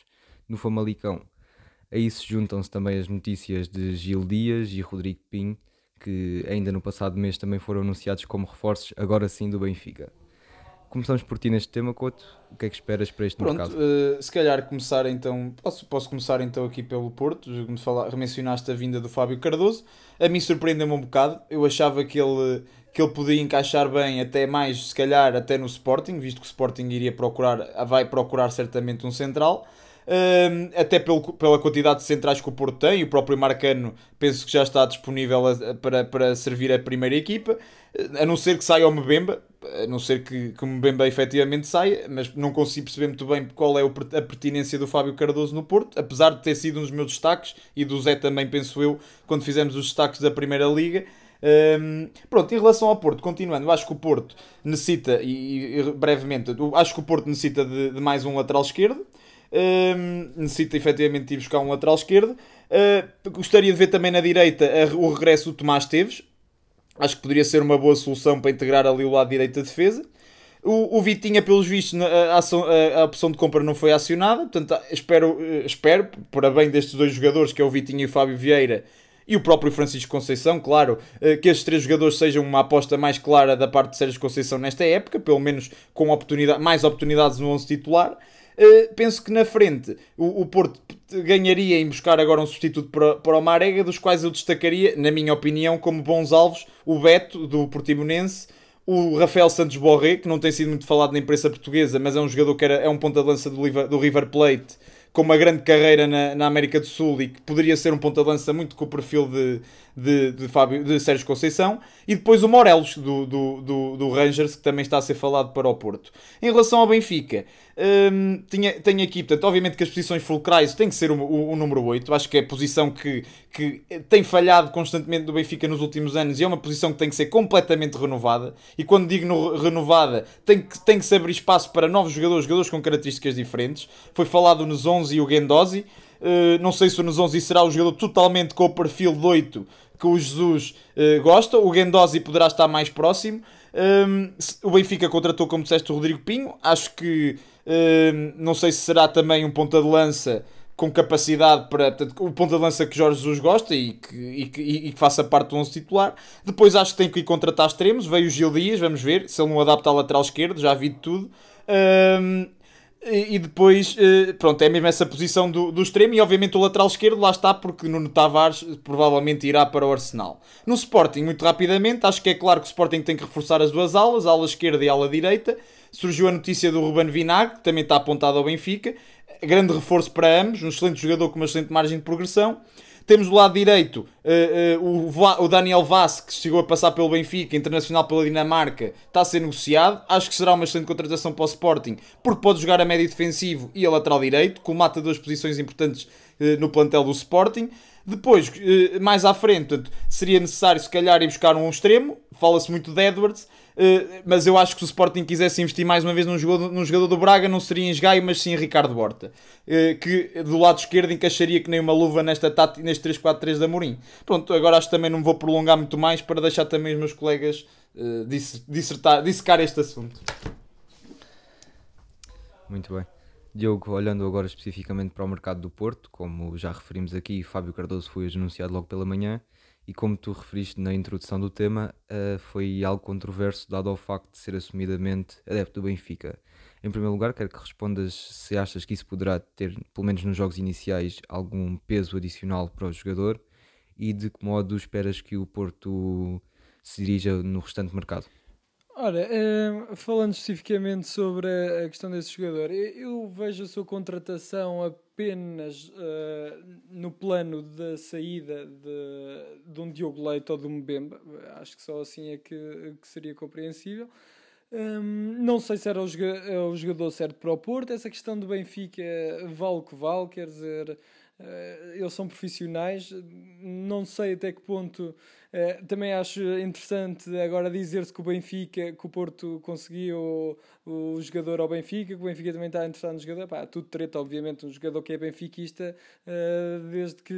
no Famalicão. A isso juntam-se também as notícias de Gil Dias e Rodrigo Pinho, que ainda no passado mês também foram anunciados como reforços, agora sim do Benfica. Começamos por ti neste tema, Couto. O que é que esperas para este Pronto, mercado? eh, se calhar começar então. Posso, posso começar então aqui pelo Porto, como falar, mencionaste a vinda do Fábio Cardoso. A mim surpreendeu-me um bocado. Eu achava que ele, que ele podia encaixar bem, até mais, se calhar, até no Sporting, visto que o Sporting iria procurar, vai procurar certamente um central. Até pela quantidade de centrais que o Porto tem, o próprio Marcano penso que já está disponível para, para servir a primeira equipa, a não ser que saia o Mbemba, a não ser que, que o Mbemba efetivamente saia, mas não consigo perceber muito bem qual é a pertinência do Fábio Cardoso no Porto, apesar de ter sido um dos meus destaques, e do Zé também, penso eu, quando fizemos os destaques da Primeira Liga. Hum, pronto, em relação ao Porto, continuando, eu acho que o Porto necessita, e, e brevemente, acho que o Porto necessita de, de mais um lateral esquerdo. Necessita efetivamente ir buscar um lateral esquerdo. Uh, gostaria de ver também na direita o regresso do Tomás Teves. Acho que poderia ser uma boa solução para integrar ali o lado direito da defesa. O, o Vitinha, pelos vistos, a, a- a opção de compra não foi acionada. Portanto, ah, espero, eh, espero, para bem destes dois jogadores, que é o Vitinha e o Fábio Vieira, e o próprio Francisco Conceição, claro, eh, que estes três jogadores sejam uma aposta mais clara da parte de Sérgio Conceição nesta época, pelo menos com oportunidade, mais oportunidades no 11 titular. Uh, penso que na frente o, o Porto ganharia em buscar agora um substituto para, para o Marega, dos quais eu destacaria, na minha opinião, como bons alvos, o Beto, do Portimonense, o Rafael Santos Borré, que não tem sido muito falado na imprensa portuguesa, mas é um jogador que era, é um ponta de lança do, do River Plate, com uma grande carreira na, na América do Sul e que poderia ser um ponta de lança muito com o perfil de, de, de, Fábio, de Sérgio Conceição, e depois o Morelos, do, do, do, do Rangers, que também está a ser falado para o Porto. Em relação ao Benfica, hum, tinha, tenho aqui, portanto, obviamente que as posições fulcrais têm que ser o, o, o número 8, acho que é a posição que, que tem falhado constantemente do Benfica nos últimos anos e é uma posição que tem que ser completamente renovada, e quando digo no- renovada, tem que, tem que se abrir espaço para novos jogadores, jogadores com características diferentes. Foi falado o Nzonzi e o Gendozi, Uh, não sei se o Nzonzi será o jogador totalmente com o perfil de 8 que o Jesus eh, gosta. O Gendosi poderá estar mais próximo. Um, se- o Benfica contratou, como disseste, o Rodrigo Pinho. Acho que um, não sei se será também um ponta de lança com capacidade para o ponta de lança que Jorge Jesus gosta e que, e que, e que faça parte do 11 titular. Depois acho que tem que ir contratar extremos. Veio o Gil Dias, vamos ver se ele não adapta ao lateral esquerdo. Já vi de tudo. Um, e depois, eh, pronto, é mesmo essa posição do, do extremo e obviamente o lateral esquerdo lá está porque Nuno Tavares provavelmente irá para o Arsenal. No Sporting, muito rapidamente, acho que é claro que o Sporting tem que reforçar as duas alas, a ala esquerda e a ala direita. Surgiu a notícia do Ruben Vinagre, que também está apontado ao Benfica. Grande reforço para ambos, um excelente jogador com uma excelente margem de progressão. Temos do lado direito eh, eh, o, o Daniel Vaz, que chegou a passar pelo Benfica, internacional pela Dinamarca, está a ser negociado. Acho que será uma excelente contratação para o Sporting, porque pode jogar a médio defensivo e a lateral direito, colmata duas posições importantes eh, no plantel do Sporting. Depois, mais à frente, portanto, seria necessário se calhar ir buscar um extremo. Fala-se muito de Edwards, mas eu acho que se o Sporting quisesse investir mais uma vez num jogador, num jogador do Braga, não seria em Esgaio, mas sim em Ricardo Horta, eh, que do lado esquerdo encaixaria que nem uma luva nesta tática, neste 3-4-3 da Mourinho. Pronto, agora acho que também não vou prolongar muito mais para deixar também os meus colegas eh, dis- dissertar, dissecar este assunto. Muito bem. Diogo, olhando agora especificamente para o mercado do Porto, como já referimos aqui, Fábio Cardoso foi anunciado logo pela manhã e como tu referiste na introdução do tema, eh, foi algo controverso dado ao facto de ser assumidamente adepto do Benfica. Em primeiro lugar, quero que respondas se achas que isso poderá ter, pelo menos nos jogos iniciais, algum peso adicional para o jogador e de que modo esperas que o Porto se dirija no restante mercado. Ora, eh, falando especificamente sobre a questão desse jogador, eu, eu vejo a sua contratação apenas eh, no plano da saída de, de um Diogo Leite ou de um Mbemba. Acho que só assim é que, que seria compreensível. Hum, não sei se era o, joga- o jogador certo para o Porto. Essa questão do Benfica vale o que vale, quer dizer, eles são profissionais. Não sei até que ponto. eh, também acho interessante agora dizer-se que o Benfica, que o Porto conseguiu o, o jogador ao Benfica, que o Benfica também está interessado no jogador. Pá, tudo treta, obviamente. Um jogador que é benfiquista, eh, desde que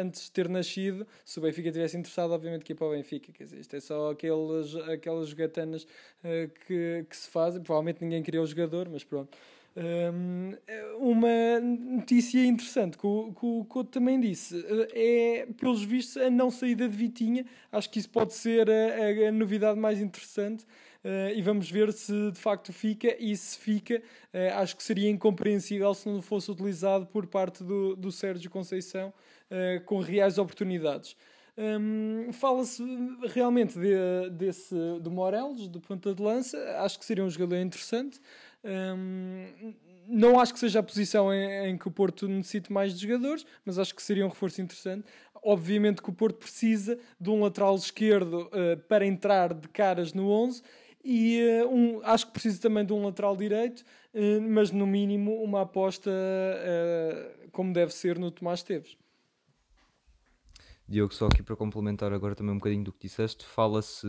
antes de ter nascido, se o Benfica tivesse interessado, obviamente que ia para o Benfica. Quer dizer, isto é só aqueles, aquelas jogatanas eh, que, que se fazem. Provavelmente ninguém queria o jogador, mas pronto. Um, uma notícia interessante que o, que o Couto também disse é, pelos vistos, a não saída de Vitinha. Acho que isso pode ser a, a- a novidade mais interessante. eh, e vamos ver se de facto fica. E se fica, eh, acho que seria incompreensível se não fosse utilizado por parte do, do Sérgio Conceição eh, com reais oportunidades. Hum, Fala-se realmente de- desse, do Morelos, do ponta de lança. Acho que seria um jogador interessante. Hum, não acho que seja a posição em, em que o Porto necessite mais de jogadores, mas acho que seria um reforço interessante. Obviamente que o Porto precisa de um lateral esquerdo eh, para entrar de caras no 11 e eh, um, acho que precisa também de um lateral direito, eh, mas no mínimo uma aposta como deve ser no Tomás Teves. Diogo, só aqui para complementar agora também um bocadinho do que disseste, fala-se,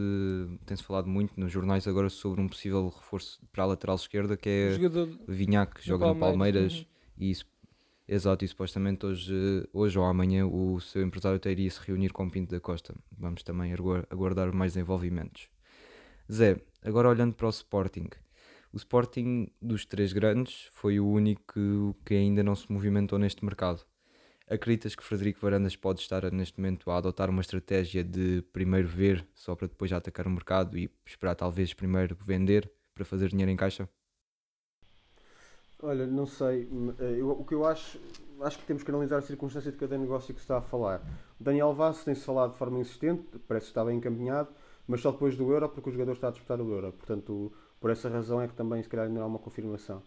tem-se falado muito nos jornais agora sobre um possível reforço para a lateral esquerda que é jogador Vinhac, que joga no Palmeiras, Palmeiras e isso, exato, e supostamente hoje, hoje ou amanhã o seu empresário até iria se reunir com o Pinto da Costa. Vamos também agu- aguardar mais desenvolvimentos. Zé, agora olhando para o Sporting. O Sporting dos três grandes foi o único que ainda não se movimentou neste mercado. Acreditas que Frederico Varandas pode estar neste momento a adotar uma estratégia de primeiro ver só para depois atacar o mercado e esperar talvez primeiro vender para fazer dinheiro em caixa? Olha, não sei. eh, eu- o que eu acho, acho que temos que analisar a circunstância de cada negócio que se está a falar. O Daniel Vaz tem-se falado de forma insistente, parece que está bem encaminhado, mas só depois do Euro, porque o jogador está a disputar o Euro. Portanto, por essa razão é que também se calhar ainda há uma confirmação.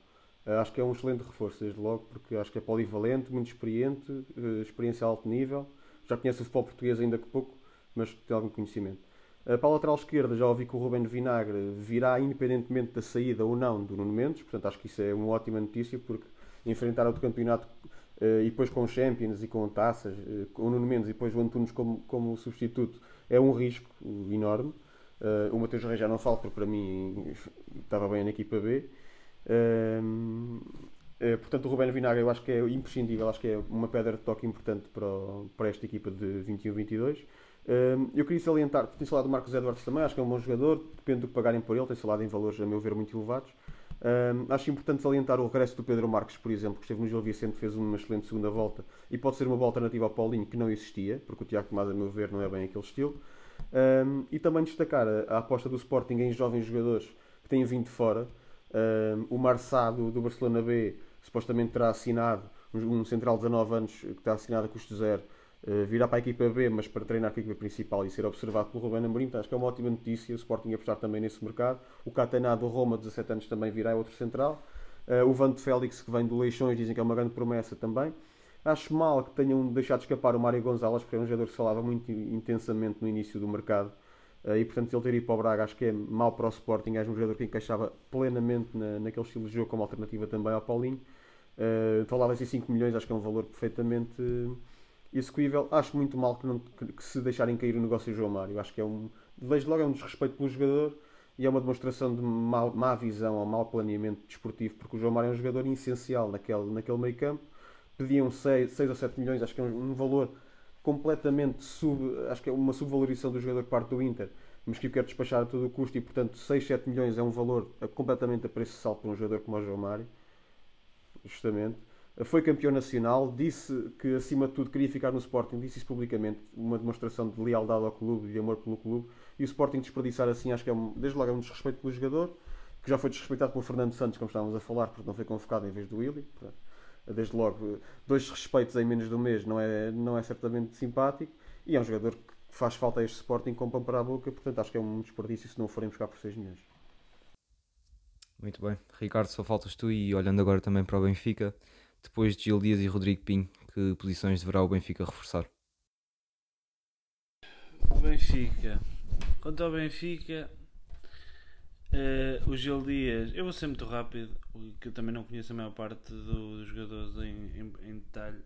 Eh, acho que é um excelente reforço, desde logo, porque acho que é polivalente, muito experiente, eh, experiência a alto nível. Já conhece o futebol português ainda que pouco, mas tem algum conhecimento. Eh, Para a lateral esquerda, já ouvi que o Ruben Vinagre virá independentemente da saída ou não do Nuno Mendes, portanto acho que isso é uma ótima notícia, porque enfrentar outro campeonato e depois com Champions e com taças, com o Nuno Mendes e depois o Antunes como, como substituto, é um risco enorme. O Mateus Reis já não falo, porque para mim estava bem na equipa B. Ehm, eh, portanto, o Ruben Vinagre eu acho que é imprescindível, acho que é uma pedra de toque importante para, o- para esta equipa de 21-22. Hum, eu queria salientar, tinha falado do Marcos Edwards também, acho que é um bom jogador, depende do que pagarem por ele, tem falado em valores, a meu ver, muito elevados. Hum, acho importante salientar o regresso do Pedro Marques, por exemplo, que esteve no Gil Vicente, fez uma excelente segunda volta e pode ser uma boa alternativa ao Paulinho, que não existia, porque o Tiago Tomás, a meu ver, não é bem aquele estilo. Hum, e também destacar a, a aposta do Sporting em jovens jogadores que têm vindo de fora. O Marçado do Barcelona B supostamente terá assinado um, central de 19 anos que está assinado a custo zero Uh, virá para a equipa B, mas para treinar com a equipa principal e ser observado pelo Ruben Amorim, então acho que é uma ótima notícia o Sporting apostar também nesse mercado. O Catená do Roma, 17 anos, também virá, é outro central. Uh, o Vante Félix, que vem do Leixões, dizem que é uma grande promessa também. Acho mal que tenham deixado escapar o Mário Gonzalez, porque é um jogador que se falava muito intensamente no início do mercado. Uh, e portanto, ele ter ido para o Braga, acho que é mau para o Sporting. É um jogador que encaixava plenamente na, naquele estilo de jogo, como alternativa também ao Paulinho. Uh, Falava-se em 5 milhões, acho que é um valor perfeitamente execuível. Acho muito mal que, não, que, que, se deixarem cair o negócio de João Mário. Acho que é um. Vejo logo é um desrespeito pelo jogador e é uma demonstração de má, má visão ou mau planeamento desportivo, porque o João Mário é um jogador essencial naquele, naquele meio campo. Pediam 6, 6 ou 7 milhões, acho que é um, um, valor completamente sub. Acho que é uma subvalorização do jogador que parte do Inter, mas que eu quero despachar a todo o custo e, portanto, 6, 7 milhões é um valor completamente a preço salto para um jogador como o João Mário. Justamente foi campeão nacional, disse que acima de tudo queria ficar no Sporting, disse isso publicamente, uma demonstração de lealdade ao clube e de amor pelo clube. E o Sporting desperdiçar assim, acho que é um, desde logo é um desrespeito pelo jogador, que já foi desrespeitado pelo Fernando Santos, como estávamos a falar, porque não foi convocado em vez do Willy. Desde logo, dois respeitos em menos de um mês não é, não é certamente simpático. E é um jogador que faz falta a este Sporting com pão para a boca, portanto acho que é um desperdício se não o forem buscar por 6 milhões. Muito bem. Ricardo, só faltas tu e olhando agora também para o Benfica, depois de Gil Dias e Rodrigo Pinho, que posições deverá o Benfica reforçar? Benfica. Quanto ao Benfica, uh, o Gil Dias, eu vou ser muito rápido, que eu também não conheço a maior parte do, dos jogadores em, em, em, detalhe,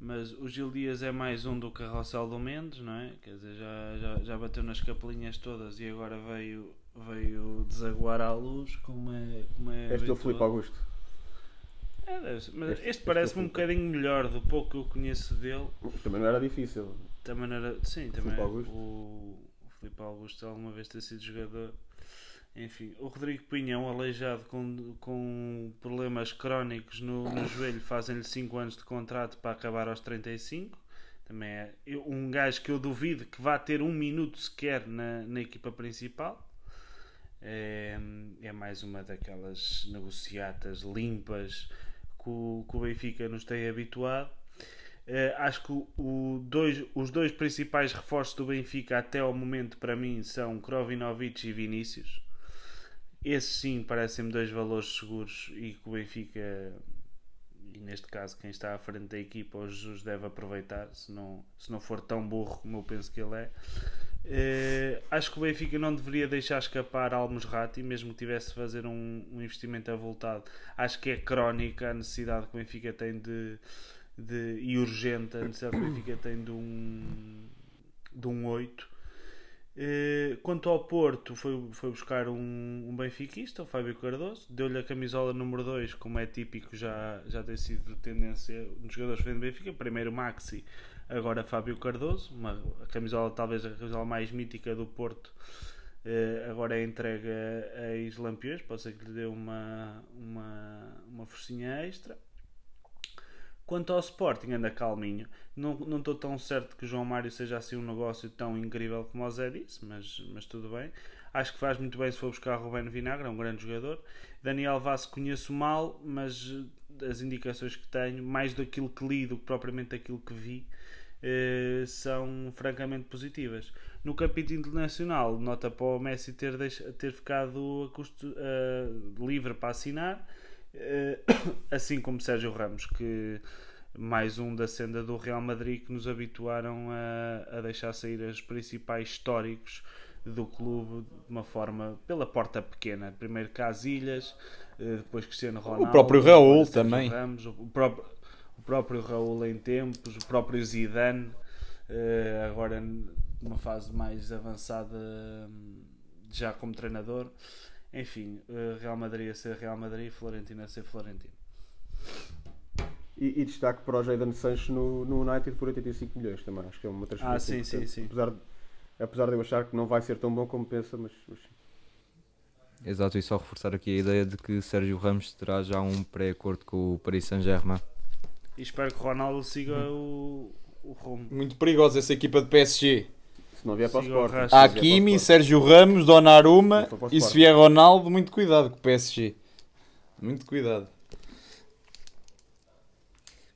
mas o Gil Dias é mais um do carrossel do Mendes, não é? Quer dizer, já, já, já bateu nas capelinhas todas e agora veio, veio desaguar à luz, como é. Como é este é o Filipe Augusto. É. Mas este, este parece-me um bocadinho melhor do pouco que eu conheço dele. Também não era difícil. Também não era. Sim, também. Filipe Augusto. O, o Filipe Augusto alguma vez ter sido jogador. Enfim, o Rodrigo Pinhão, aleijado com, com problemas crónicos no, no joelho, fazem-lhe 5 anos de contrato para acabar aos 35. Também é um gajo que eu duvido que vá ter um minuto sequer na, na equipa principal. É, é mais uma daquelas negociatas limpas que o, que o Benfica nos tem habituado. Uh, acho que o, dois, os dois principais reforços do Benfica até ao momento para mim são Krovinovic e Vinícius. Esses sim parecem-me dois valores seguros e que o Benfica, e neste caso quem está à frente da equipa, o Jesus deve aproveitar, se não, se não for tão burro como eu penso que ele é. Uh, acho que o Benfica não deveria deixar escapar Almos Rati, mesmo que tivesse de fazer um, um, investimento avultado. Acho que é crónica a necessidade que o Benfica tem de, de e urgente a necessidade que o Benfica tem de um, de um 8. Eh, quanto ao Porto, foi, foi buscar um, um benfiquista, o Fábio Cardoso, deu-lhe a camisola número 2, como é típico, já, já tem sido tendência nos jogadores que vêm do Benfica. Primeiro Maxi, agora Fábio Cardoso, uma, a camisola talvez a camisola mais mítica do Porto, eh, agora é entregue a, a Lampiões, pode ser que lhe dê uma, uma, uma forcinha extra. Quanto ao Sporting, anda calminho. Não, não estou tão certo que o João Mário seja assim um negócio tão incrível como o Zé disse, mas, mas tudo bem. Acho que faz muito bem se for buscar Rubén Vinagre, é um grande jogador. Daniel Vaz conheço mal, mas as indicações que tenho, mais daquilo que li do que propriamente daquilo que vi, eh, são francamente positivas. No capítulo internacional, nota para o Messi ter, ter ficado custo, uh, livre para assinar, assim como Sérgio Ramos, que mais um da senda do Real Madrid que nos habituaram a, a deixar sair os principais históricos do clube de uma forma pela porta pequena. Primeiro Casilhas, depois Cristiano Ronaldo, o próprio Raul também. Ramos, o próprio o próprio Raul em tempos, o próprio Zidane, uh, agora numa fase mais avançada já como treinador. Enfim, uh, Real Madrid a ser Real Madrid, Florentino a ser Florentino. E, e destaque para o Jadon Sancho no, no United por 85 milhões também. Acho que é uma transferência. Ah, sim, sim, sim. Apesar de, apesar de eu achar que não vai ser tão bom como pensa, mas, mas. Exato, e só reforçar aqui a ideia de que Sérgio Ramos terá já um pré-acordo com o Paris Saint-Germain. E espero que o Ronaldo siga o, o rumo. Muito perigosa essa equipa de PSG. Se não vier para o Sporting. Hakimi. Sérgio Ramos, Donnarumma e se vier Ronaldo, muito cuidado com o PSG. Muito cuidado.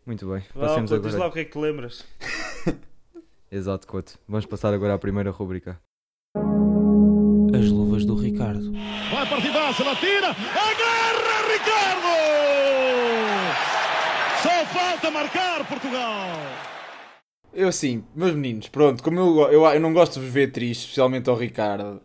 Muito bem, Vá, passemos Couto, diz lá agora. o que é que te lembras. Exato, Couto. Vamos passar agora à primeira rubrica. As luvas do Ricardo. Vai partidaça, ela tira, agarra Ricardo! Só falta marcar Portugal! Eu assim, meus meninos, pronto, como eu, eu, eu não gosto de vos ver triste, especialmente ao Ricardo.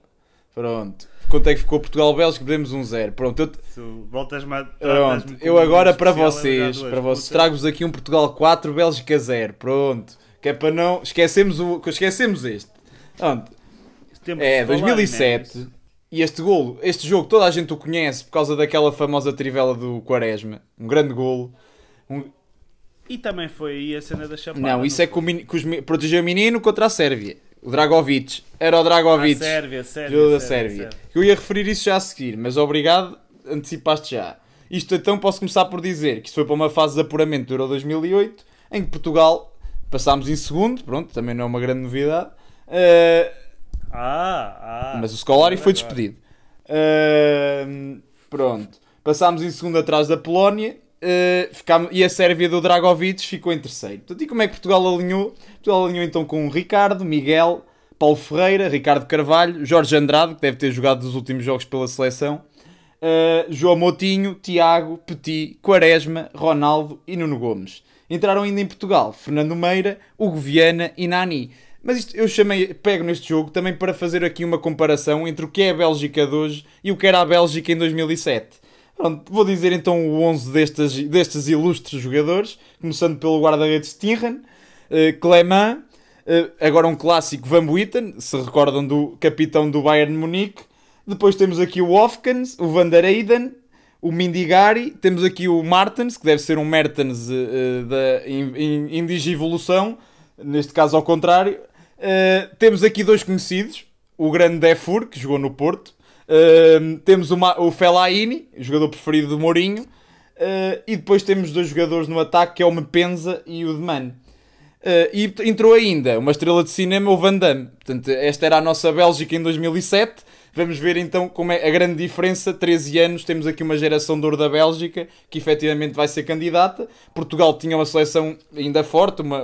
Pronto. Quanto é que ficou Portugal-Bélgica? Perdemos um zero. Pronto, eu, Tu voltas-me a- Pronto, eu agora para especial, vocês, para vocês, trago-vos aqui um Portugal 4, Bélgica 0. Pronto. Que é para não. Esquecemos, o, esquecemos este. Pronto. É, de falar, 2007. né? E este golo, este jogo, toda a gente o conhece por causa daquela famosa trivela do Quaresma. Um grande golo. Um- E também foi aí a cena da chapada. Não, isso é que, o meni- que os protegeu o menino contra a Sérvia. O Dragovic. Era o A Dragovic. Sérvia, Sérvia, Jogo da Sérvia, Sérvia. Eu ia referir isso já a seguir, mas obrigado, antecipaste já. Isto então posso começar por dizer que isto foi para uma fase de apuramento do Euro 2008, em que Portugal passámos em segundo, pronto, também não é uma grande novidade, eh, Ah, ah. mas o Scolari foi despedido. Eh, pronto, passámos em segundo atrás da Polónia eh, e a Sérvia do Dragovic ficou em terceiro. Portanto, e como é que Portugal alinhou? Portugal alinhou então com Ricardo, Miguel, Paulo Ferreira, Ricardo Carvalho, Jorge Andrade, que deve ter jogado os últimos jogos pela seleção, eh, João Moutinho, Tiago, Petit, Quaresma, Ronaldo e Nuno Gomes. Entraram ainda em Portugal Fernando Meira, Hugo Viana e Nani. Mas isto eu chamei, pego neste jogo também para fazer aqui uma comparação entre o que é a Bélgica de hoje e o que era a Bélgica em 2007. Pronto, vou dizer então o 11 destes, destes ilustres jogadores, começando pelo guarda-redes eh, Clement, eh, agora um clássico Van Buiten, se recordam do capitão do Bayern Munique. Depois temos aqui o Ofkens, o Van der Eyden, o Mindigari, temos aqui o Martens, que deve ser um Mertens eh, da in- in- Indigivolução, neste caso ao contrário. Eh, temos aqui dois conhecidos, o grande Defur, que jogou no Porto, Temos o, Ma- o Fellaini, jogador preferido do Mourinho. Uh, e depois temos dois jogadores no ataque, que é o Mepenza e o Deman. Uh, e t- entrou ainda uma estrela de cinema, o Van Damme. Portanto, esta era a nossa Bélgica em 2007. Vamos ver então como é a grande diferença. 13 anos, temos aqui uma geração de ouro da Bélgica que efetivamente vai ser candidata. Portugal tinha uma seleção ainda forte, uma-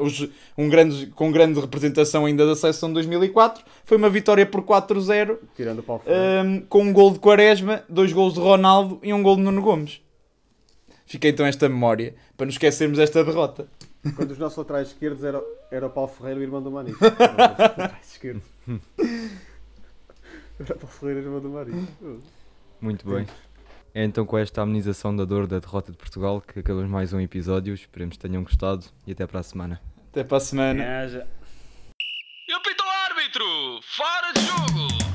um grande, com grande representação ainda da seleção de 2004. Foi uma vitória por 4-0. Tirando o Paulo Ferreira. Um, com um gol de Quaresma, dois gols de Ronaldo e um gol de Nuno Gomes. Fica então esta memória, para não esquecermos esta derrota. Quando os nossos laterais esquerdos era, era o Paulo Ferreira, o irmão do Manis. laterais esquerdos. Paulo Ferreira, irmão do Manis. Muito bem. É então com esta amenização da dor da derrota de Portugal que acabamos mais um episódio. Esperemos que tenham gostado e até para a semana. Até para a semana. É, já- E apita o árbitro! Fora de jogo!